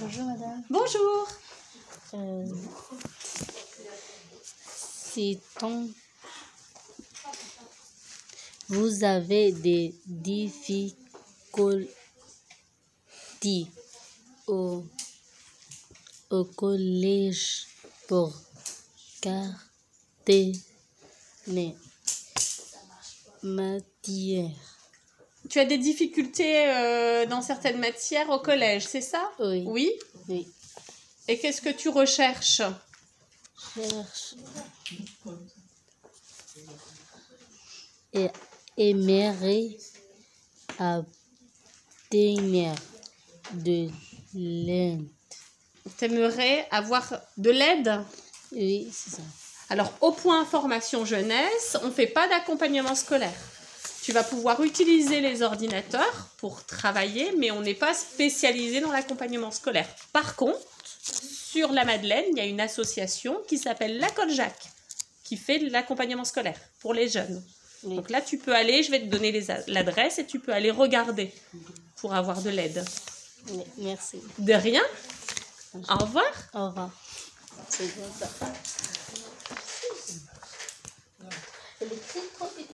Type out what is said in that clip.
Bonjour madame. Bonjour. Euh, c'est ton... Vous avez des difficultés au, au collège pour garder les matières. Tu as des difficultés euh, dans certaines matières au collège, c'est ça? Oui. Oui? Oui. Et qu'est-ce que tu recherches? Cherche et aimerait obtenir de l'aide. T'aimerais avoir de l'aide? Oui, c'est ça. Alors, au point formation jeunesse, on ne fait pas d'accompagnement scolaire. Tu vas pouvoir utiliser les ordinateurs pour travailler, mais on n'est pas spécialisé dans l'accompagnement scolaire. Par contre, sur la Madeleine, il y a une association qui s'appelle la Jacques, qui fait de l'accompagnement scolaire pour les jeunes. Oui. Donc là, tu peux aller, je vais te donner l'adresse et tu peux aller regarder pour avoir de l'aide. Oui, Merci. De rien. Au revoir. Au revoir. C'est bon, ça.